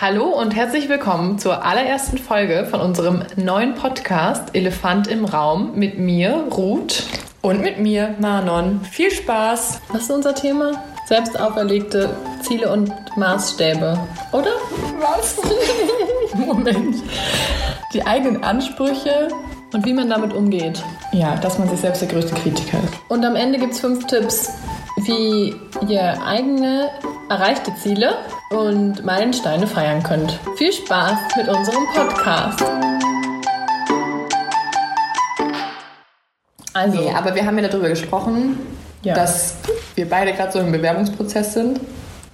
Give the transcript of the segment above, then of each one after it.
Hallo und herzlich willkommen zur allerersten Folge von unserem neuen Podcast Elefant im Raum mit mir, Ruth. Und mit mir, Manon. Viel Spaß! Was ist unser Thema? Selbst auferlegte Ziele und Maßstäbe, oder? Was? Moment. Die eigenen Ansprüche und wie man damit umgeht. Ja, dass man sich selbst der größte Kritiker ist. Und am Ende gibt es fünf Tipps, wie ihr eigene erreichte Ziele und Meilensteine feiern könnt. Viel Spaß mit unserem Podcast. Also, nee, aber wir haben ja darüber gesprochen, ja. dass wir beide gerade so im Bewerbungsprozess sind.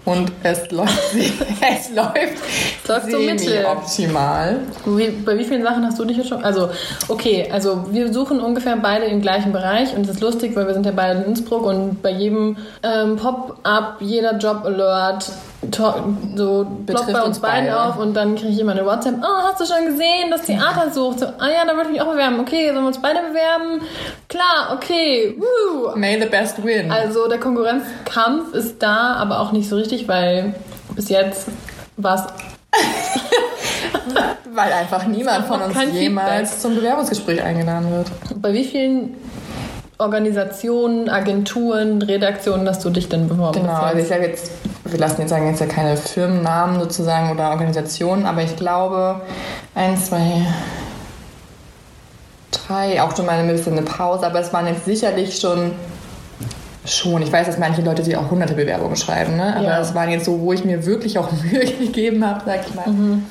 Und es läuft, es läuft, es läuft so mittel. optimal. Wie, bei wie vielen Sachen hast du dich jetzt schon? Also, okay, also wir suchen ungefähr beide im gleichen Bereich und es ist lustig, weil wir sind ja beide in Innsbruck und bei jedem ähm, Pop-up, jeder Job-Alert so ploppt bei uns beiden beide. auf und dann kriege ich immer eine WhatsApp, oh, hast du schon gesehen, dass Theater sucht? So, ah ja, da würde ich mich auch bewerben. Okay, sollen wir uns beide bewerben? Klar, okay. Woo. May the best win. Also der Konkurrenzkampf ist da, aber auch nicht so richtig, weil bis jetzt war es weil einfach niemand von uns jemals Feedback. zum Bewerbungsgespräch eingeladen wird. Bei wie vielen Organisationen, Agenturen, Redaktionen hast du dich denn beworben? Genau, also ich sage jetzt wir lassen jetzt sagen jetzt ja keine Firmennamen sozusagen oder Organisationen, aber ich glaube, eins, zwei, drei, auch schon mal ein bisschen eine Pause, aber es waren jetzt sicherlich schon Schon. Ich weiß, dass manche Leute sich auch hunderte Bewerbungen schreiben, ne? aber es waren jetzt so, wo ich mir wirklich auch Mühe gegeben habe, sag ich mal. Mhm.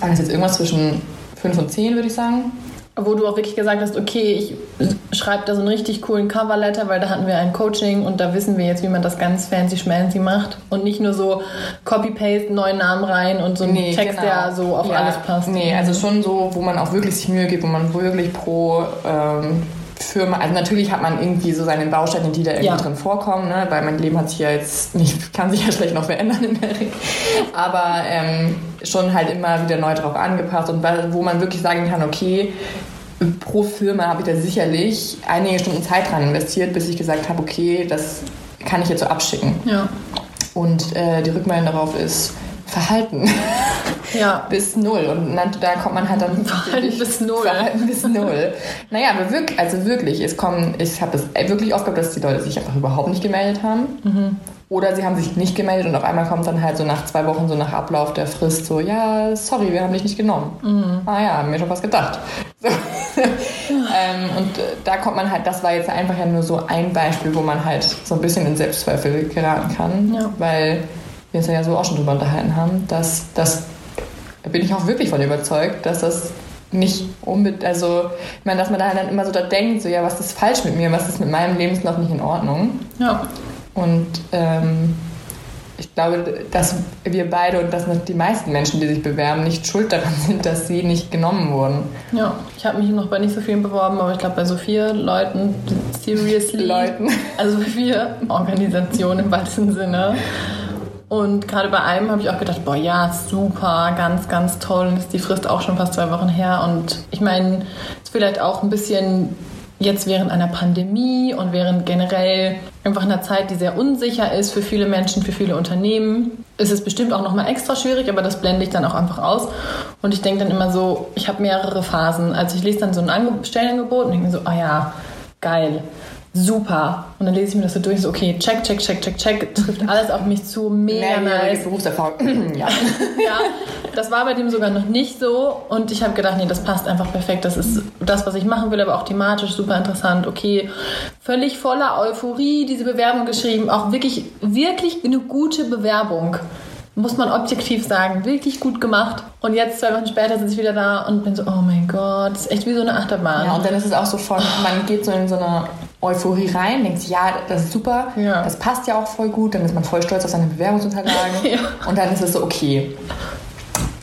Waren es jetzt irgendwas zwischen fünf und zehn, würde ich sagen wo du auch wirklich gesagt hast, okay, ich schreibe da so einen richtig coolen Coverletter, weil da hatten wir ein Coaching und da wissen wir jetzt, wie man das ganz fancy schmancy macht und nicht nur so Copy-Paste, neuen Namen rein und so ein nee, Text, genau. der so auf ja, alles passt. Nee, also schon so, wo man auch wirklich sich Mühe gibt, wo man wirklich pro ähm, Firma, also natürlich hat man irgendwie so seine Bausteine, die da irgendwie ja. drin vorkommen, ne? weil mein Leben hat sich ja jetzt nicht, kann sich ja schlecht noch verändern in der Regel, aber ähm, schon halt immer wieder neu drauf angepasst und wo man wirklich sagen kann, okay, pro Firma habe ich da sicherlich einige Stunden Zeit dran investiert, bis ich gesagt habe, okay, das kann ich jetzt so abschicken. Ja. Und äh, die Rückmeldung darauf ist Verhalten. Ja. bis null. Und da kommt man halt dann. Verhalten bis null. Verhalten bis null. naja, aber wirklich, also wirklich, es kommen, ich habe es wirklich oft gehabt, dass die Leute sich einfach überhaupt nicht gemeldet haben. Mhm. Oder sie haben sich nicht gemeldet und auf einmal kommt dann halt so nach zwei Wochen, so nach Ablauf der Frist, so, ja, sorry, wir haben dich nicht genommen. Mhm. Ah ja, haben mir schon was gedacht. So. ähm, und äh, da kommt man halt, das war jetzt einfach ja nur so ein Beispiel, wo man halt so ein bisschen in Selbstzweifel geraten kann, ja. weil wir uns ja so auch schon drüber unterhalten haben, dass das, da bin ich auch wirklich von überzeugt, dass das nicht unbedingt, also ich meine, dass man da dann immer so da denkt, so ja, was ist falsch mit mir, was ist mit meinem Lebenslauf nicht in Ordnung. Ja. Und ähm, ich glaube, dass wir beide und dass die meisten Menschen, die sich bewerben, nicht schuld daran sind, dass sie nicht genommen wurden. Ja, ich habe mich noch bei nicht so vielen beworben, aber ich glaube bei so vier Leuten, seriously. Leuten. Also vier Organisationen im weitesten Sinne. Und gerade bei einem habe ich auch gedacht, boah, ja, super, ganz, ganz toll. Ist die Frist auch schon fast zwei Wochen her. Und ich meine, ist vielleicht auch ein bisschen jetzt während einer Pandemie und während generell einfach einer Zeit, die sehr unsicher ist für viele Menschen, für viele Unternehmen, ist es bestimmt auch nochmal extra schwierig, aber das blende ich dann auch einfach aus. Und ich denke dann immer so, ich habe mehrere Phasen. Also ich lese dann so ein Stellenangebot und denke mir so, ah ja, geil super. Und dann lese ich mir das so durch, so okay, check, check, check, check, check, trifft alles auf mich zu, mega nice. Berufserfahrung, ja. ja, das war bei dem sogar noch nicht so und ich habe gedacht, nee, das passt einfach perfekt, das ist das, was ich machen will, aber auch thematisch super interessant, okay. Völlig voller Euphorie diese Bewerbung geschrieben, auch wirklich, wirklich eine gute Bewerbung muss man objektiv sagen, wirklich gut gemacht. Und jetzt, zwei Wochen später, sitze ich wieder da und bin so, oh mein Gott, das ist echt wie so eine Achterbahn. Ja, und dann ist es auch so von, man geht so in so eine Euphorie rein, denkt sich, ja, das ist super, ja. das passt ja auch voll gut, dann ist man voll stolz auf seine Bewerbungsunterlagen ja. und dann ist es so, okay.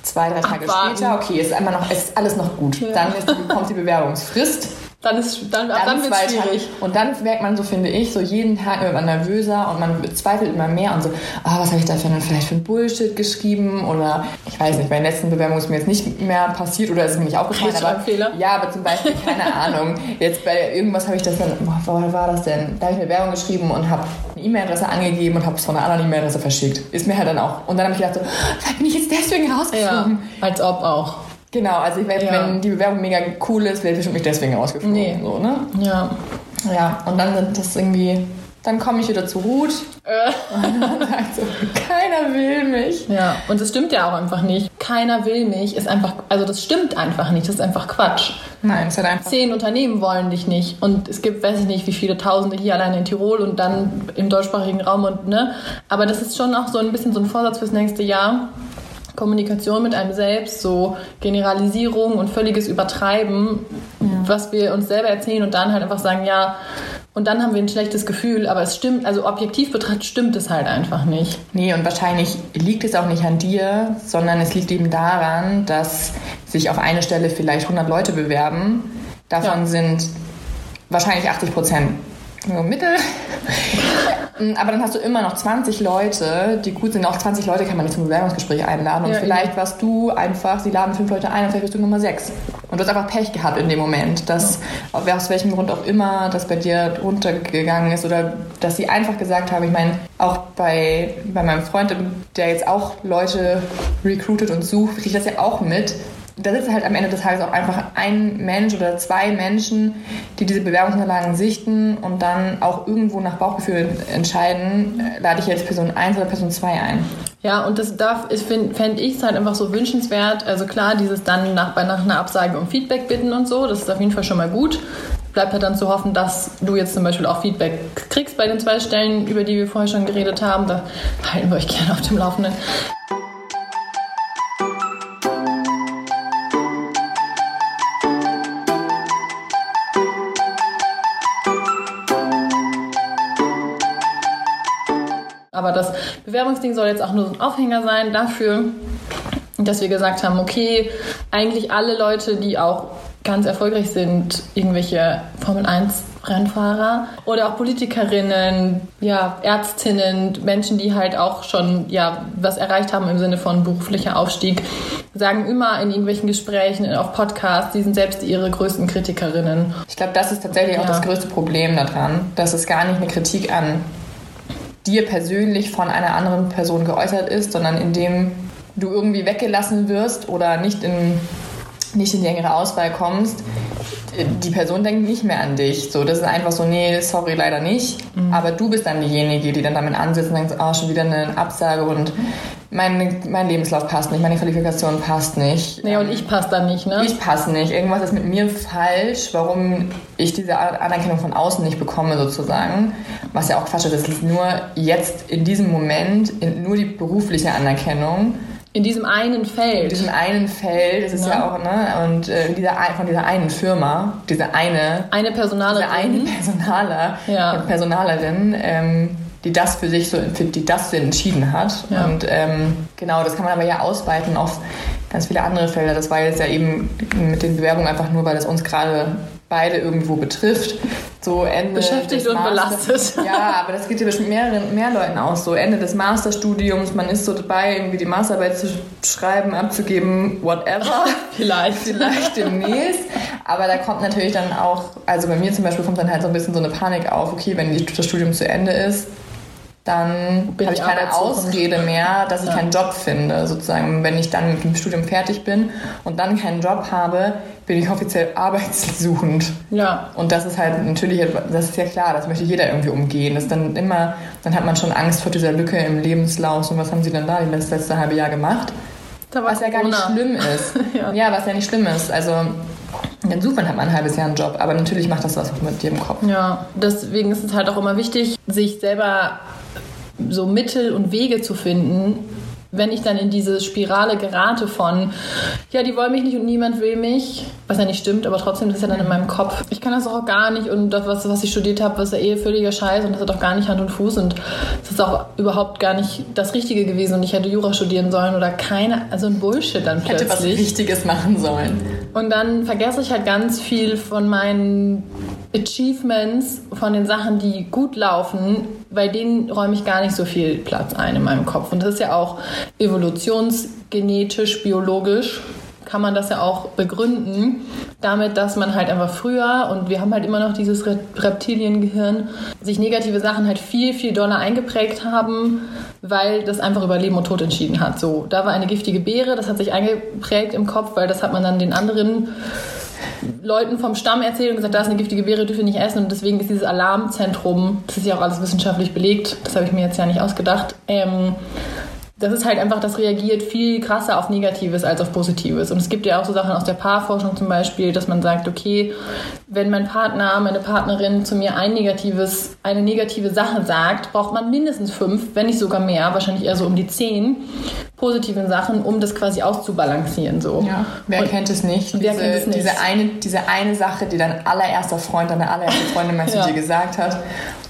Zwei, drei Tage Abwarten. später, okay, ist, einmal noch, ist alles noch gut. Ja. Dann ist, kommt die Bewerbungsfrist dann ist dann, dann, dann wird schwierig. Und dann merkt man so, finde ich, so jeden Tag wird man nervöser und man zweifelt immer mehr und so, oh, was habe ich da für einen, vielleicht für ein Bullshit geschrieben oder ich weiß nicht, bei den letzten Bewerbungen ist mir jetzt nicht mehr passiert oder ist es mir nicht aufgefallen. Aber, Fehler. Ja, aber zum Beispiel, keine Ahnung, jetzt bei irgendwas habe ich das dann, boah, wo war das denn? Da habe ich eine Werbung geschrieben und habe eine E-Mail-Adresse angegeben und habe es von einer anderen E-Mail-Adresse verschickt. Ist mir halt dann auch. Und dann habe ich gedacht, so, vielleicht bin ich jetzt deswegen rausgeflogen. Ja, als ob auch. Genau, also ich werde, ja. wenn die Bewerbung mega cool ist, werde ich nicht deswegen rausgeflogen. Nee. So, ne? Ja. Ja, und dann sind das irgendwie dann komme ich wieder zu Ruth. Äh. Und dann sagt so, keiner will mich. Ja, und das stimmt ja auch einfach nicht. Keiner will mich ist einfach, also das stimmt einfach nicht. Das ist einfach Quatsch. Nein, es hat einfach. Zehn Unternehmen wollen dich nicht. Und es gibt, weiß ich nicht, wie viele Tausende hier allein in Tirol und dann im deutschsprachigen Raum und ne. Aber das ist schon auch so ein bisschen so ein Vorsatz fürs nächste Jahr. Kommunikation mit einem selbst, so Generalisierung und völliges Übertreiben, ja. was wir uns selber erzählen und dann halt einfach sagen, ja, und dann haben wir ein schlechtes Gefühl, aber es stimmt, also objektiv betrachtet stimmt es halt einfach nicht. Nee, und wahrscheinlich liegt es auch nicht an dir, sondern es liegt eben daran, dass sich auf eine Stelle vielleicht 100 Leute bewerben. Davon ja. sind wahrscheinlich 80 Prozent nur Mittel. Mm, aber dann hast du immer noch 20 Leute, die gut sind. Auch 20 Leute kann man nicht zum Bewerbungsgespräch einladen. Und ja, vielleicht eben. warst du einfach, sie laden fünf Leute ein und vielleicht bist du Nummer sechs. Und du hast einfach Pech gehabt in dem Moment, dass ja. aus welchem Grund auch immer das bei dir runtergegangen ist oder dass sie einfach gesagt haben, ich meine, auch bei, bei meinem Freund, der jetzt auch Leute recruitet und sucht, kriege ich das ja auch mit da sitzt halt am Ende des Tages auch einfach ein Mensch oder zwei Menschen, die diese Bewerbungsunterlagen sichten und dann auch irgendwo nach Bauchgefühl entscheiden, äh, lade ich jetzt Person 1 oder Person 2 ein. Ja, und das darf, fände ich es halt einfach so wünschenswert. Also klar, dieses dann nach, nach einer Absage um Feedback bitten und so, das ist auf jeden Fall schon mal gut. Bleibt halt dann zu hoffen, dass du jetzt zum Beispiel auch Feedback kriegst bei den zwei Stellen, über die wir vorher schon geredet haben. Da halten wir euch gerne auf dem Laufenden. Bewerbungsding soll jetzt auch nur so ein Aufhänger sein dafür, dass wir gesagt haben, okay, eigentlich alle Leute, die auch ganz erfolgreich sind, irgendwelche Formel 1 Rennfahrer oder auch Politikerinnen, ja, Ärztinnen, Menschen, die halt auch schon ja, was erreicht haben im Sinne von beruflicher Aufstieg, sagen immer in irgendwelchen Gesprächen, auf Podcasts, die sind selbst ihre größten Kritikerinnen. Ich glaube, das ist tatsächlich ja. auch das größte Problem daran, dass es gar nicht eine Kritik an dir persönlich von einer anderen Person geäußert ist, sondern indem du irgendwie weggelassen wirst oder nicht in, nicht in die engere Auswahl kommst, die Person denkt nicht mehr an dich. So, das ist einfach so, nee, sorry, leider nicht. Mhm. Aber du bist dann diejenige, die dann damit ansitzt und denkt, ah, oh, schon wieder eine Absage und mein, mein Lebenslauf passt nicht, meine Qualifikation passt nicht. Nee, und ich passe dann nicht, ne? Ich passe nicht. Irgendwas ist mit mir falsch, warum ich diese Anerkennung von außen nicht bekomme, sozusagen. Was ja auch Quatsch ist. Es liegt nur jetzt in diesem Moment, in, nur die berufliche Anerkennung. In diesem einen Feld. In diesem einen Feld, das ist ja, ja auch, ne? Und äh, dieser, von dieser einen Firma, diese eine. Eine Personalerin. Diese eine Personaler, ja. Personalerin, ähm, die das für sich so, die das entschieden hat. Ja. Und ähm, genau, das kann man aber ja ausweiten auf ganz viele andere Felder. Das war jetzt ja eben mit den Bewerbungen einfach nur, weil es uns gerade beide irgendwo betrifft. So Ende Beschäftigt und belastet. Ja, aber das geht ja bestimmt mehreren, mehr Leuten aus. So Ende des Masterstudiums, man ist so dabei, irgendwie die Masterarbeit zu schreiben, abzugeben, whatever. Vielleicht. Vielleicht demnächst. Aber da kommt natürlich dann auch, also bei mir zum Beispiel kommt dann halt so ein bisschen so eine Panik auf, okay, wenn das Studium zu Ende ist, dann habe ich keine Ausrede mehr, dass ich ja. keinen Job finde. Sozusagen, wenn ich dann mit dem Studium fertig bin und dann keinen Job habe, bin ich offiziell arbeitssuchend. Ja. Und das ist halt natürlich, das ist ja klar, das möchte jeder irgendwie umgehen. Das dann immer, dann hat man schon Angst vor dieser Lücke im Lebenslauf. Und was haben sie denn da das letzte halbe Jahr gemacht? was ja gar nicht schlimm ist. ja. ja, was ja nicht schlimm ist. Also dann sucht man halt mal ein halbes Jahr einen Job, aber natürlich macht das was mit dir im Kopf. Ja, deswegen ist es halt auch immer wichtig, sich selber so Mittel und Wege zu finden, wenn ich dann in diese Spirale gerate von, ja, die wollen mich nicht und niemand will mich, was ja nicht stimmt, aber trotzdem, das ist ja dann in meinem Kopf. Ich kann das auch gar nicht und das, was, was ich studiert habe, was ja eh völliger Scheiß und das hat auch gar nicht Hand und Fuß und das ist auch überhaupt gar nicht das Richtige gewesen und ich hätte Jura studieren sollen oder keine, also ein Bullshit dann plötzlich. Hätte was Richtiges machen sollen. Und dann vergesse ich halt ganz viel von meinen Achievements, von den Sachen, die gut laufen, bei denen räume ich gar nicht so viel Platz ein in meinem Kopf. Und das ist ja auch evolutionsgenetisch, biologisch kann man das ja auch begründen, damit, dass man halt einfach früher, und wir haben halt immer noch dieses Reptiliengehirn, sich negative Sachen halt viel, viel doller eingeprägt haben, weil das einfach über Leben und Tod entschieden hat. So, da war eine giftige Beere, das hat sich eingeprägt im Kopf, weil das hat man dann den anderen Leuten vom Stamm erzählt und gesagt, da ist eine giftige Beere, dürft ihr nicht essen. Und deswegen ist dieses Alarmzentrum, das ist ja auch alles wissenschaftlich belegt, das habe ich mir jetzt ja nicht ausgedacht, ähm, das ist halt einfach, das reagiert viel krasser auf Negatives als auf Positives. Und es gibt ja auch so Sachen aus der Paarforschung zum Beispiel, dass man sagt, okay, wenn mein Partner, meine Partnerin zu mir ein negatives, eine negative Sache sagt, braucht man mindestens fünf, wenn nicht sogar mehr, wahrscheinlich eher so um die zehn positiven Sachen, um das quasi auszubalancieren. So. Ja, wer Und kennt es nicht? Wer diese, kennt es nicht? Diese eine, diese eine Sache, die dein allererster Freund, deine allererste Freundin mal zu ja. dir gesagt hat.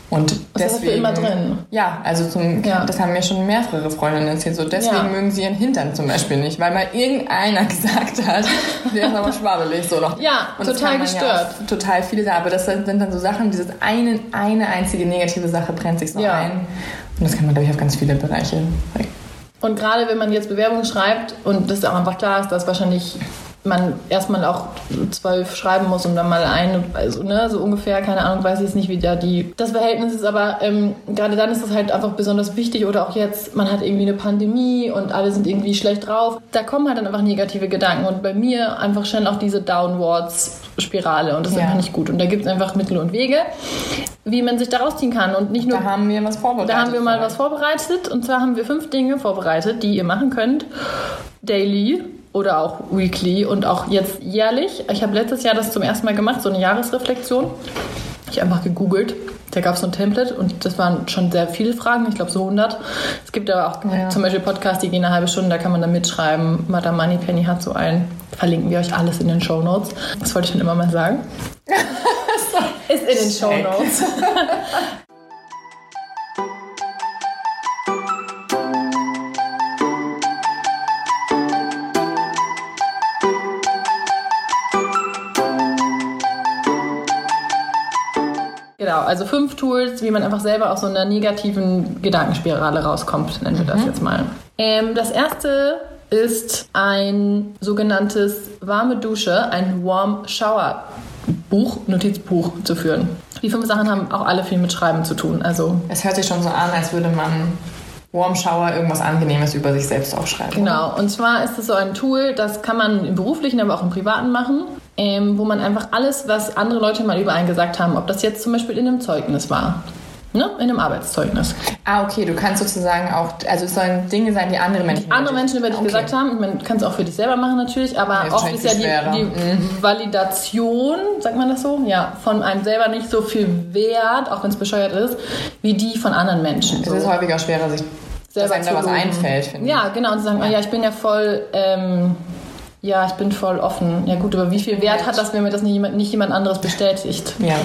Und das deswegen, ist immer drin. Ja, also zum, ja. das haben mir schon mehrere Freundinnen erzählt. So deswegen ja. mögen sie ihren Hintern zum Beispiel nicht, weil mal irgendeiner gesagt hat, der ist aber schwabbelig so doch. Ja, und total gestört. Ja total viele da, aber das sind dann so Sachen, dieses eine, eine einzige negative Sache brennt sich so ein. Und das kann man glaube ich auf ganz viele Bereiche. Und gerade wenn man jetzt Bewerbungen schreibt und das auch einfach klar ist, dass wahrscheinlich man erstmal auch zwölf schreiben muss und dann mal ein, also ne, so ungefähr, keine Ahnung, weiß ich jetzt nicht, wie da die das Verhältnis ist, aber ähm, gerade dann ist das halt einfach besonders wichtig oder auch jetzt, man hat irgendwie eine Pandemie und alle sind irgendwie schlecht drauf. Da kommen halt dann einfach negative Gedanken und bei mir einfach schnell auch diese Downwards-Spirale und das ist ja. einfach nicht gut. Und da gibt es einfach Mittel und Wege, wie man sich da rausziehen kann und nicht nur. Da haben wir was vorbereitet. Da haben wir mal was vorbereitet und zwar haben wir fünf Dinge vorbereitet, die ihr machen könnt. Daily, oder auch weekly und auch jetzt jährlich. Ich habe letztes Jahr das zum ersten Mal gemacht, so eine Jahresreflexion. Ich habe einfach gegoogelt. Da gab es so ein Template und das waren schon sehr viele Fragen, ich glaube so 100. Es gibt aber auch ja. zum Beispiel Podcasts, die gehen eine halbe Stunde, da kann man dann mitschreiben. Madame Moneypenny hat so einen. Verlinken wir euch alles in den Show Notes. Das wollte ich schon immer mal sagen. Ist in den Show Notes. Genau, also fünf Tools, wie man einfach selber aus so einer negativen Gedankenspirale rauskommt, nennen wir das mhm. jetzt mal. Ähm, das erste ist ein sogenanntes warme Dusche, ein Warm Shower Buch, Notizbuch zu führen. Die fünf Sachen haben auch alle viel mit Schreiben zu tun. Also es hört sich schon so an, als würde man Warm Shower irgendwas Angenehmes über sich selbst aufschreiben. Genau, und zwar ist es so ein Tool, das kann man im beruflichen, aber auch im privaten machen ähm, wo man einfach alles, was andere Leute mal über einen gesagt haben, ob das jetzt zum Beispiel in einem Zeugnis war. Ne? In einem Arbeitszeugnis. Ah, okay, du kannst sozusagen auch, also es sollen Dinge sein, die andere Menschen. Die andere Menschen über dich okay. gesagt haben. Du kannst es auch für dich selber machen natürlich, aber oft ist ja die, die mhm. Validation, sagt man das so, ja, von einem selber nicht so viel wert, auch wenn es bescheuert ist, wie die von anderen Menschen. Es so. ist häufiger schwerer, sich selber dass einem da was einfällt, finde ich. Ja, genau, und zu sagen, ja. Oh, ja, ich bin ja voll. Ähm, ja, ich bin voll offen. Ja gut, aber wie viel Wert hat das, wenn mir das nicht jemand, nicht jemand anderes bestätigt? Ja.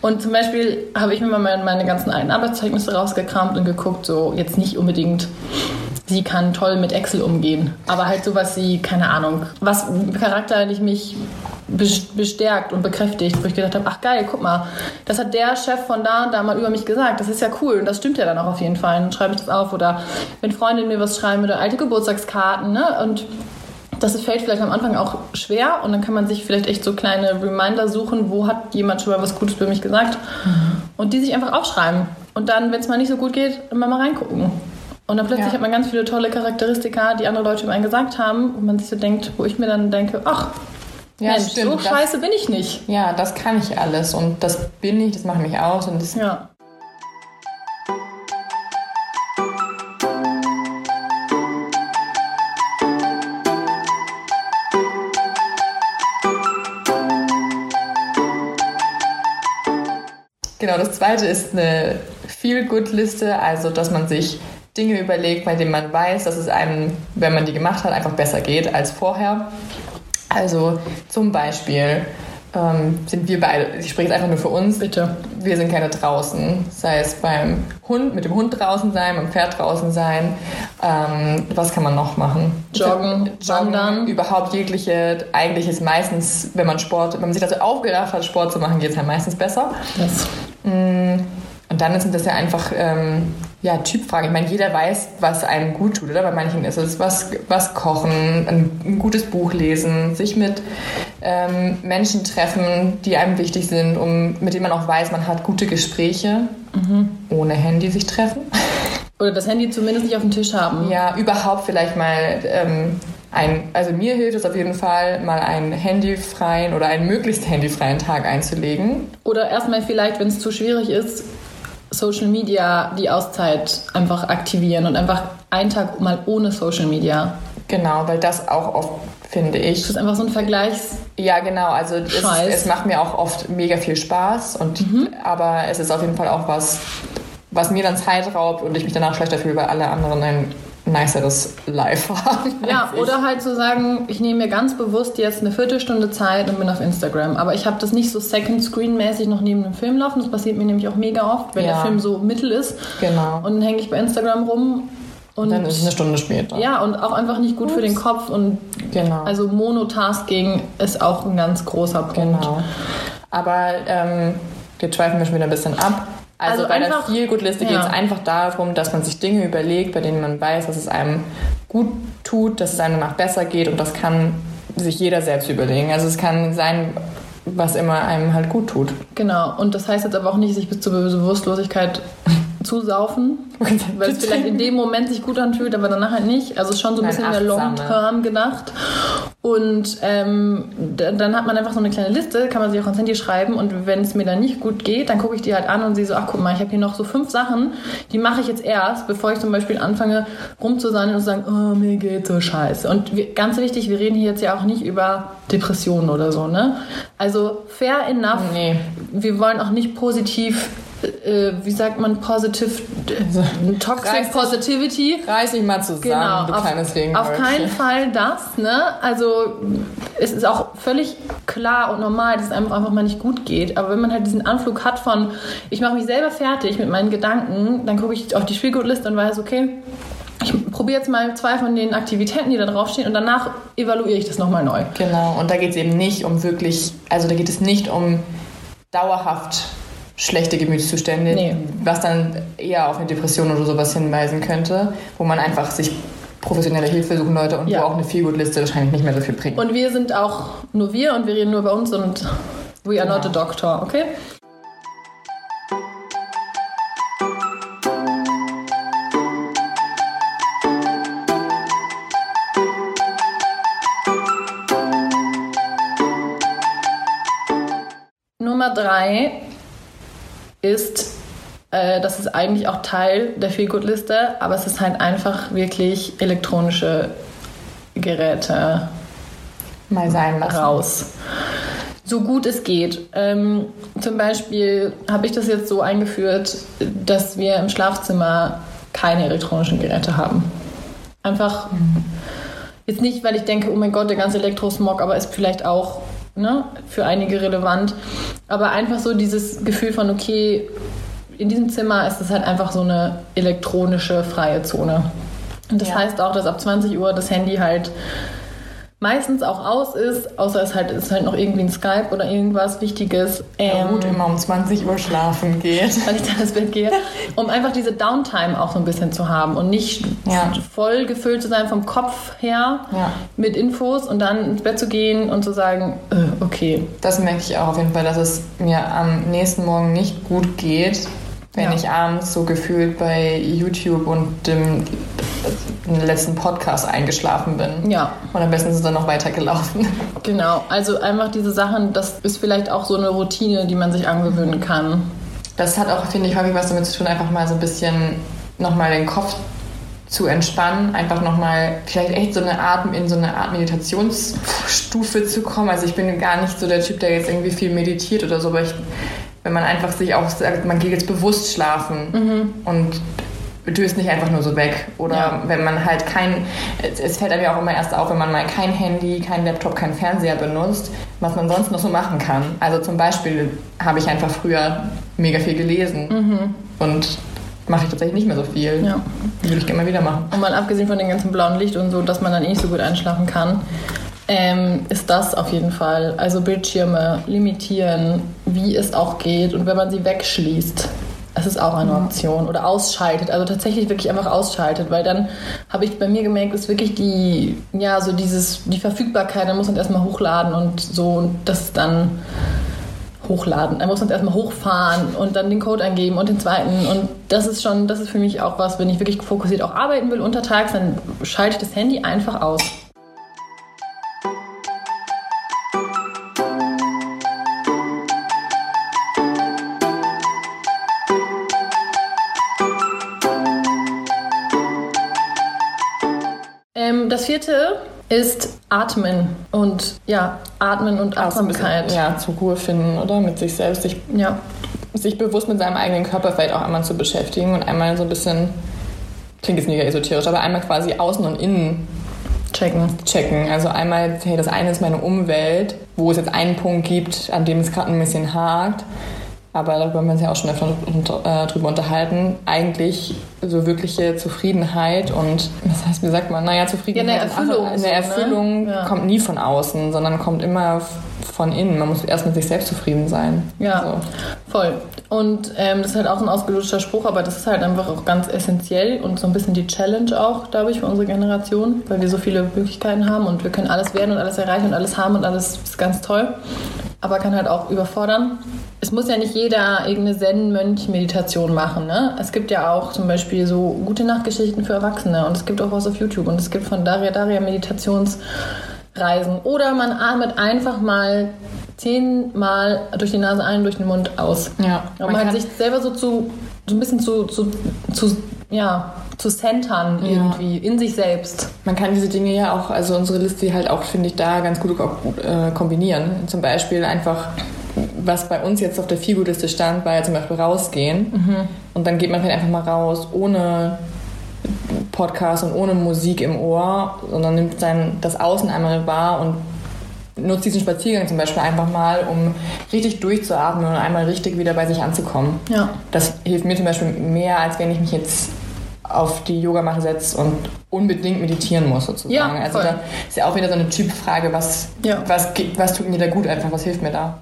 Und zum Beispiel habe ich mir mal meine, meine ganzen alten Arbeitszeugnisse rausgekramt und geguckt, so jetzt nicht unbedingt sie kann toll mit Excel umgehen. Aber halt sowas wie, keine Ahnung, was charakterlich mich bestärkt und bekräftigt, wo ich gedacht habe, ach geil, guck mal, das hat der Chef von da und da mal über mich gesagt, das ist ja cool und das stimmt ja dann auch auf jeden Fall. Dann schreibe ich das auf oder wenn Freundinnen mir was schreiben oder alte Geburtstagskarten, ne? Und das fällt vielleicht am Anfang auch schwer und dann kann man sich vielleicht echt so kleine Reminder suchen, wo hat jemand schon mal was Gutes über mich gesagt mhm. und die sich einfach aufschreiben. Und dann, wenn es mal nicht so gut geht, immer mal reingucken. Und dann plötzlich ja. hat man ganz viele tolle Charakteristika, die andere Leute über einen gesagt haben und man sich so denkt, wo ich mir dann denke, ach, ja, Mensch, stimmt. so scheiße bin ich nicht. Ja, das kann ich alles und das bin ich, das macht mich aus und das ja. Genau, das zweite ist eine Feel-Good-Liste, also dass man sich Dinge überlegt, bei denen man weiß, dass es einem, wenn man die gemacht hat, einfach besser geht als vorher. Also zum Beispiel ähm, sind wir beide, ich spreche jetzt einfach nur für uns. Bitte. Wir sind keine draußen. Sei es beim Hund, mit dem Hund draußen sein, beim Pferd draußen sein. Ähm, was kann man noch machen? Joggen, wandern. Überhaupt jegliche, eigentlich ist meistens, wenn man Sport, wenn man sich dazu aufgerafft hat, Sport zu machen, geht es halt meistens besser. Das. Mm, Und dann sind das ja einfach ähm, ja, Typfragen. Ich meine, jeder weiß, was einem gut tut, oder? Bei manchen ist es was, was kochen, ein, ein gutes Buch lesen, sich mit ähm, Menschen treffen, die einem wichtig sind, um, mit denen man auch weiß, man hat gute Gespräche, ohne Handy sich treffen. Oder das Handy zumindest nicht auf dem Tisch haben. Ja, überhaupt vielleicht mal ähm, ein, also mir hilft es auf jeden Fall, mal einen handyfreien oder einen möglichst handyfreien Tag einzulegen. Oder erstmal vielleicht, wenn es zu schwierig ist, Social Media die Auszeit einfach aktivieren und einfach einen Tag mal ohne Social Media. Genau, weil das auch oft, finde ich, Das ist einfach so ein Vergleichs. Ja, genau. Also es, es macht mir auch oft mega viel Spaß. Und, Mhm. Aber es ist auf jeden Fall auch was, was mir dann Zeit raubt und ich mich danach schlechter fühle, weil alle anderen niceres Live haben. Ja, oder halt zu sagen, ich nehme mir ganz bewusst jetzt eine Viertelstunde Zeit und bin auf Instagram. Aber ich habe das nicht so Second-Screen-mäßig noch neben dem Film laufen. Das passiert mir nämlich auch mega oft, wenn Ja. der Film so mittel ist. Genau. Und dann hänge ich bei Instagram rum. Und dann ist es eine Stunde später. ja, und auch einfach nicht gut für den Kopf. Und Genau. also Monotasking ist auch ein ganz großer Punkt. Genau. Aber ähm, jetzt schweifen wir schon wieder ein bisschen ab. Also, Also bei einfach- der Feel-Good-Liste geht es ja. einfach darum, dass man sich Dinge überlegt, bei denen man weiß, dass es einem gut tut, dass es einem danach besser geht und das kann sich jeder selbst überlegen. Also es kann sein, was immer einem halt gut tut. Genau. Und das heißt jetzt aber auch nicht, sich bis zur Bewusstlosigkeit zusaufen, weil es vielleicht in dem Moment sich gut anfühlt, aber danach halt nicht. Also es ist schon so ein Nein, bisschen in der achtsam, Long ne? Term gedacht. Und ähm, dann hat man einfach so eine kleine Liste, kann man sich auch ans Handy schreiben und wenn es mir dann nicht gut geht, dann gucke ich die halt an und sehe so, ach guck mal, ich habe hier noch so fünf Sachen, die mache ich jetzt erst, bevor ich zum Beispiel anfange rumzusammeln und zu sagen, oh, mir geht so scheiße. Und wir, ganz wichtig, wir reden hier jetzt ja auch nicht über Depressionen oder so, ne? Also fair enough. Nee. Wir wollen auch nicht positiv, äh, wie sagt man, positive, äh, toxic Reiß dich- positivity. Reiß dich mal zusammen, Genau, du auf, kleines auf Regenwölkchen. keinen Fall das. Ne? Also es ist auch völlig klar und normal, dass es einem einfach mal nicht gut geht. Aber wenn man halt diesen Anflug hat von, ich mache mich selber fertig mit meinen Gedanken, dann gucke ich auf die Spielgutliste und weiß, okay, ich probiere jetzt mal zwei von den Aktivitäten, die da draufstehen und danach evaluiere ich das nochmal neu. Genau, und da geht es eben nicht um wirklich, also da geht es nicht um dauerhaft schlechte Gemütszustände, Nee. was dann eher auf eine Depression oder sowas hinweisen könnte, wo man einfach sich professionelle Hilfe suchen sollte und Ja. wo auch eine Feelgood-Liste wahrscheinlich nicht mehr so viel bringt. Und wir sind auch nur wir und wir reden nur bei uns und we are not a doctor, okay? Nummer drei ist, äh, das ist eigentlich auch Teil der Feelgood-Liste, aber es ist halt einfach wirklich elektronische Geräte Mal sein lassen. raus. So gut es geht. Ähm, zum Beispiel habe ich das jetzt so eingeführt, dass wir im Schlafzimmer keine elektronischen Geräte haben. Einfach jetzt nicht, weil ich denke, oh mein Gott, der ganze Elektrosmog, aber ist vielleicht auch ne, für einige relevant. Aber einfach so dieses Gefühl von, okay, in diesem Zimmer ist es halt einfach so eine elektronische freie Zone. Und das Ja. heißt auch, dass ab 20 Uhr das Handy halt meistens auch aus ist, außer es halt ist halt noch irgendwie ein Skype oder irgendwas Wichtiges. Ja, Ähm, gut immer um 20 Uhr schlafen geht. weil ich dann ins Bett gehe, um einfach diese Downtime auch so ein bisschen zu haben und nicht Ja. voll gefüllt zu sein vom Kopf her Ja. mit Infos und dann ins Bett zu gehen und zu sagen, äh, okay, Das merke ich auch auf jeden Fall, dass es mir am nächsten Morgen nicht gut geht, wenn Ja. ich abends so gefühlt bei YouTube und dem letzten Podcast eingeschlafen bin. ja, Und am besten ist es dann noch weitergelaufen. genau. Also einfach diese Sachen, das ist vielleicht auch so eine Routine, die man sich angewöhnen kann. Das hat auch, finde ich, häufig was damit zu tun, einfach mal so ein bisschen nochmal den Kopf zu entspannen, einfach nochmal vielleicht echt so eine Art, in so eine Art Meditationsstufe zu kommen. Also ich bin gar nicht so der Typ, der jetzt irgendwie viel meditiert oder so, aber ich, wenn man einfach sich auch sagt, man geht jetzt bewusst schlafen und döst nicht einfach nur so weg. Oder Ja. wenn man halt kein, es, es fällt einem ja auch immer erst auf, wenn man mal kein Handy, kein Laptop, kein Fernseher benutzt, was man sonst noch so machen kann. Also zum Beispiel habe ich einfach früher mega viel gelesen und mache ich tatsächlich nicht mehr so viel. Ja. Würde ich gerne mal wieder machen. Und mal abgesehen von dem ganzen blauen Licht und so, dass man dann eh nicht so gut einschlafen kann, ähm, ist das auf jeden Fall. Also Bildschirme limitieren, wie es auch geht und wenn man sie wegschließt. Es ist auch eine Option. Oder ausschaltet, also tatsächlich wirklich einfach ausschaltet, weil dann habe ich bei mir gemerkt, ist wirklich die, ja, so dieses, die Verfügbarkeit, da muss man erstmal hochladen und so und das dann hochladen. Da muss man erstmal hochfahren und dann den Code eingeben und den zweiten. Und das ist schon, das ist für mich auch was, wenn ich wirklich fokussiert auch arbeiten will untertags, dann schalte ich das Handy einfach aus. Das vierte ist Atmen und ja, Atmen und bisschen, Achtsamkeit. ja, zur Ruhe finden, oder? Mit sich selbst, sich, ja. sich bewusst mit seinem eigenen Körper vielleicht auch einmal zu beschäftigen und einmal so ein bisschen, klingt jetzt mega esoterisch, aber einmal quasi außen und innen checken. checken. Also einmal, hey, das eine ist meine Umwelt, wo es jetzt einen Punkt gibt, an dem es gerade ein bisschen hakt. Aber darüber haben wir uns ja auch schon öfter äh, drüber unterhalten. Eigentlich so wirkliche Zufriedenheit und, was heißt, wie sagt man, naja, Zufriedenheit. Ja, eine Erfüllung Eine so, ne? Erfüllung kommt nie von außen, sondern kommt immer von innen. Man muss erst mit sich selbst zufrieden sein. Ja, So. voll. Und ähm, das ist halt auch ein ausgelutschter Spruch, aber das ist halt einfach auch ganz essentiell und so ein bisschen die Challenge auch, glaube ich, für unsere Generation, weil wir so viele Möglichkeiten haben und wir können alles werden und alles erreichen und alles haben und alles ist ganz toll, aber kann halt auch überfordern. Es muss ja nicht jeder irgendeine Zen-Mönch-Meditation machen. Ne? Es gibt ja auch zum Beispiel so gute Nachtgeschichten für Erwachsene und es gibt auch was auf YouTube und es gibt von Daria Daria Meditationsreisen. Oder man atmet einfach mal zehnmal durch die Nase ein, durch den Mund aus. Ja, Um man halt sich selber so zu, so ein bisschen zu, zu, zu ja, zu centern Ja. irgendwie in sich selbst. Man kann diese Dinge ja auch, also unsere Liste halt auch, finde ich, da ganz gut äh, kombinieren. Zum Beispiel einfach, was bei uns jetzt auf der Figu-Liste stand, war ja zum Beispiel rausgehen. Und dann geht man halt einfach mal raus, ohne Podcast und ohne Musik im Ohr, sondern nimmt sein, das Außen einmal wahr und nutzt diesen Spaziergang zum Beispiel einfach mal, um richtig durchzuatmen und einmal richtig wieder bei sich anzukommen. Ja. Das hilft mir zum Beispiel mehr, als wenn ich mich jetzt auf die Yogamatte setze und unbedingt meditieren muss sozusagen. Ja, also da ist ja auch wieder so eine Typfrage, was, Ja. was, was tut mir da gut einfach, was hilft mir da?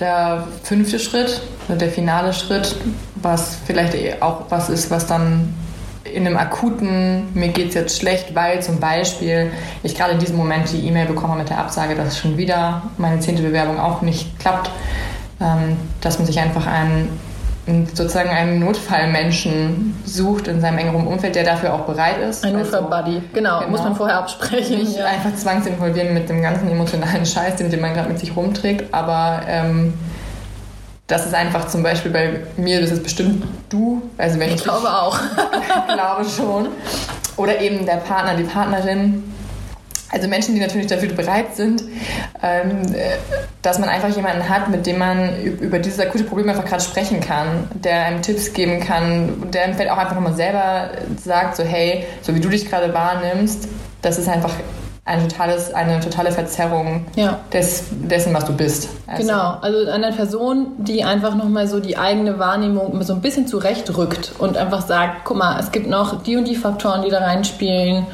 Der fünfte Schritt, der finale Schritt, was vielleicht eh auch was ist, was dann in einem akuten, mir geht's jetzt schlecht, weil zum Beispiel ich gerade in diesem Moment die E-Mail bekomme mit der Absage, dass schon wieder meine zehnte Bewerbung auch nicht klappt, ähm, dass man sich einfach einen, sozusagen einen Notfallmenschen sucht in seinem engeren Umfeld, der dafür auch bereit ist. Ein Also- Notfall-Buddy. Genau, Genau. muss man vorher absprechen. nicht ja. einfach zwangsinvolvieren mit dem ganzen emotionalen Scheiß, den, den man gerade mit sich rumträgt, aber ähm, das ist einfach zum Beispiel bei mir, das ist bestimmt du, also wenn ich, Ich glaube auch. glaube schon, oder eben der Partner, die Partnerin. Also Menschen, die natürlich dafür bereit sind, ähm, äh, dass man einfach jemanden hat, mit dem man über dieses akute Problem einfach gerade sprechen kann, der einem Tipps geben kann, der einem vielleicht auch einfach nochmal selber sagt, so hey, so wie du dich gerade wahrnimmst, das ist einfach ein totales, eine totale Verzerrung Ja. des, dessen, was du bist. Also, Genau, also eine Person, die einfach nochmal so die eigene Wahrnehmung so ein bisschen zurechtrückt und einfach sagt, guck mal, es gibt noch die und die Faktoren, die da reinspielen.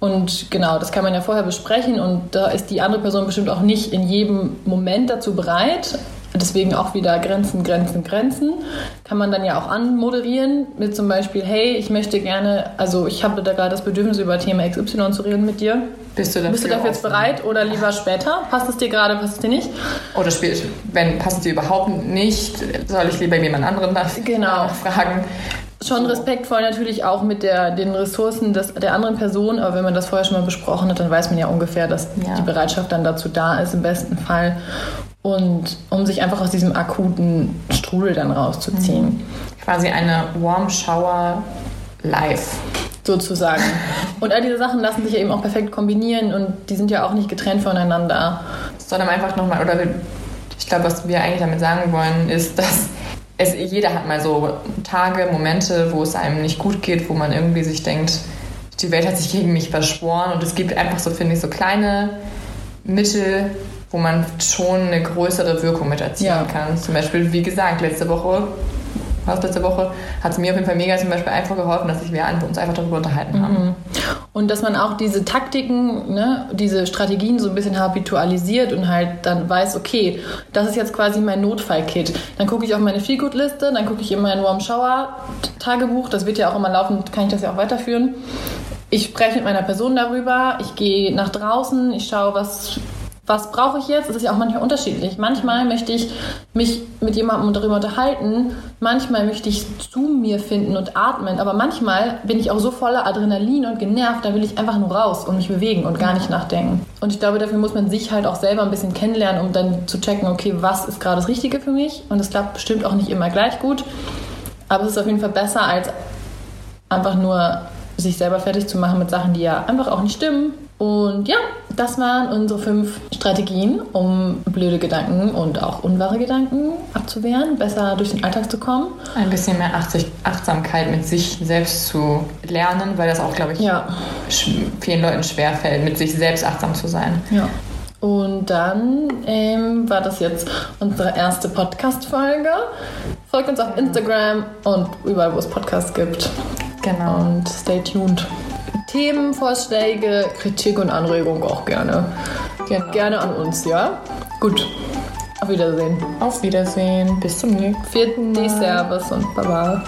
Und genau, das kann man ja vorher besprechen und da ist die andere Person bestimmt auch nicht in jedem Moment dazu bereit. Deswegen auch wieder Grenzen, Grenzen, Grenzen. Kann man dann ja auch anmoderieren mit zum Beispiel, hey, ich möchte gerne, also ich habe da gerade das Bedürfnis, über Thema XY zu reden mit dir. Bist du dafür, Bist du dafür jetzt bereit oder lieber später? Passt es dir gerade, passt es dir nicht? Oder spielt, wenn passt dir überhaupt nicht, soll ich lieber jemand anderen das Genau. fragen? Schon respektvoll natürlich auch mit der, den Ressourcen des, der anderen Person, aber wenn man das vorher schon mal besprochen hat, dann weiß man ja ungefähr, dass Ja. die Bereitschaft dann dazu da ist, im besten Fall. Und um sich einfach aus diesem akuten Strudel dann rauszuziehen. Quasi eine Warm Shower live. sozusagen. Und all diese Sachen lassen sich ja eben auch perfekt kombinieren und die sind ja auch nicht getrennt voneinander. Sondern einfach nochmal, oder ich glaube, was wir eigentlich damit sagen wollen, ist, dass es, jeder hat mal so Tage, Momente, wo es einem nicht gut geht, wo man irgendwie sich denkt, die Welt hat sich gegen mich verschworen und es gibt einfach so, finde ich, so kleine Mittel, wo man schon eine größere Wirkung mit erzielen ja. kann. Zum Beispiel, wie gesagt, letzte Woche letzte Woche, hat es mir auf jeden Fall mega zum Beispiel einfach geholfen, dass wir uns einfach darüber unterhalten haben. Mhm. Und dass man auch diese Taktiken, ne, diese Strategien so ein bisschen habitualisiert und halt dann weiß, okay, das ist jetzt quasi mein Notfallkit. Dann gucke ich auf meine Feelgood-Liste, dann gucke ich in mein Warm Shower-Tagebuch, das wird ja auch immer laufend, kann ich das ja auch weiterführen. Ich spreche mit meiner Person darüber, ich gehe nach draußen, ich schaue, was was brauche ich jetzt? Es ist ja auch manchmal unterschiedlich. Manchmal möchte ich mich mit jemandem darüber unterhalten, manchmal möchte ich zu mir finden und atmen, aber manchmal bin ich auch so voller Adrenalin und genervt, da will ich einfach nur raus und mich bewegen und gar nicht nachdenken. Und ich glaube, dafür muss man sich halt auch selber ein bisschen kennenlernen, um dann zu checken, okay, was ist gerade das Richtige für mich? Und es klappt bestimmt auch nicht immer gleich gut, aber es ist auf jeden Fall besser als einfach nur sich selber fertig zu machen mit Sachen, die ja einfach auch nicht stimmen und ja, das waren unsere fünf Strategien, um blöde Gedanken und auch unwahre Gedanken abzuwehren, besser durch den Alltag zu kommen. Ein bisschen mehr Achtsamkeit mit sich selbst zu lernen, weil das auch, glaube ich, ja. vielen Leuten schwerfällt, mit sich selbst achtsam zu sein. Ja. Und dann ähm, war das jetzt unsere erste Podcast-Folge. Folgt uns auf Instagram und überall, wo es Podcasts gibt. Genau. Und stay tuned. Themenvorschläge, Kritik und Anregungen auch gerne. Genau. Gerne an uns, ja? Gut. Auf Wiedersehen. Auf Wiedersehen. Bis zum nächsten Vierten. Servus und Baba.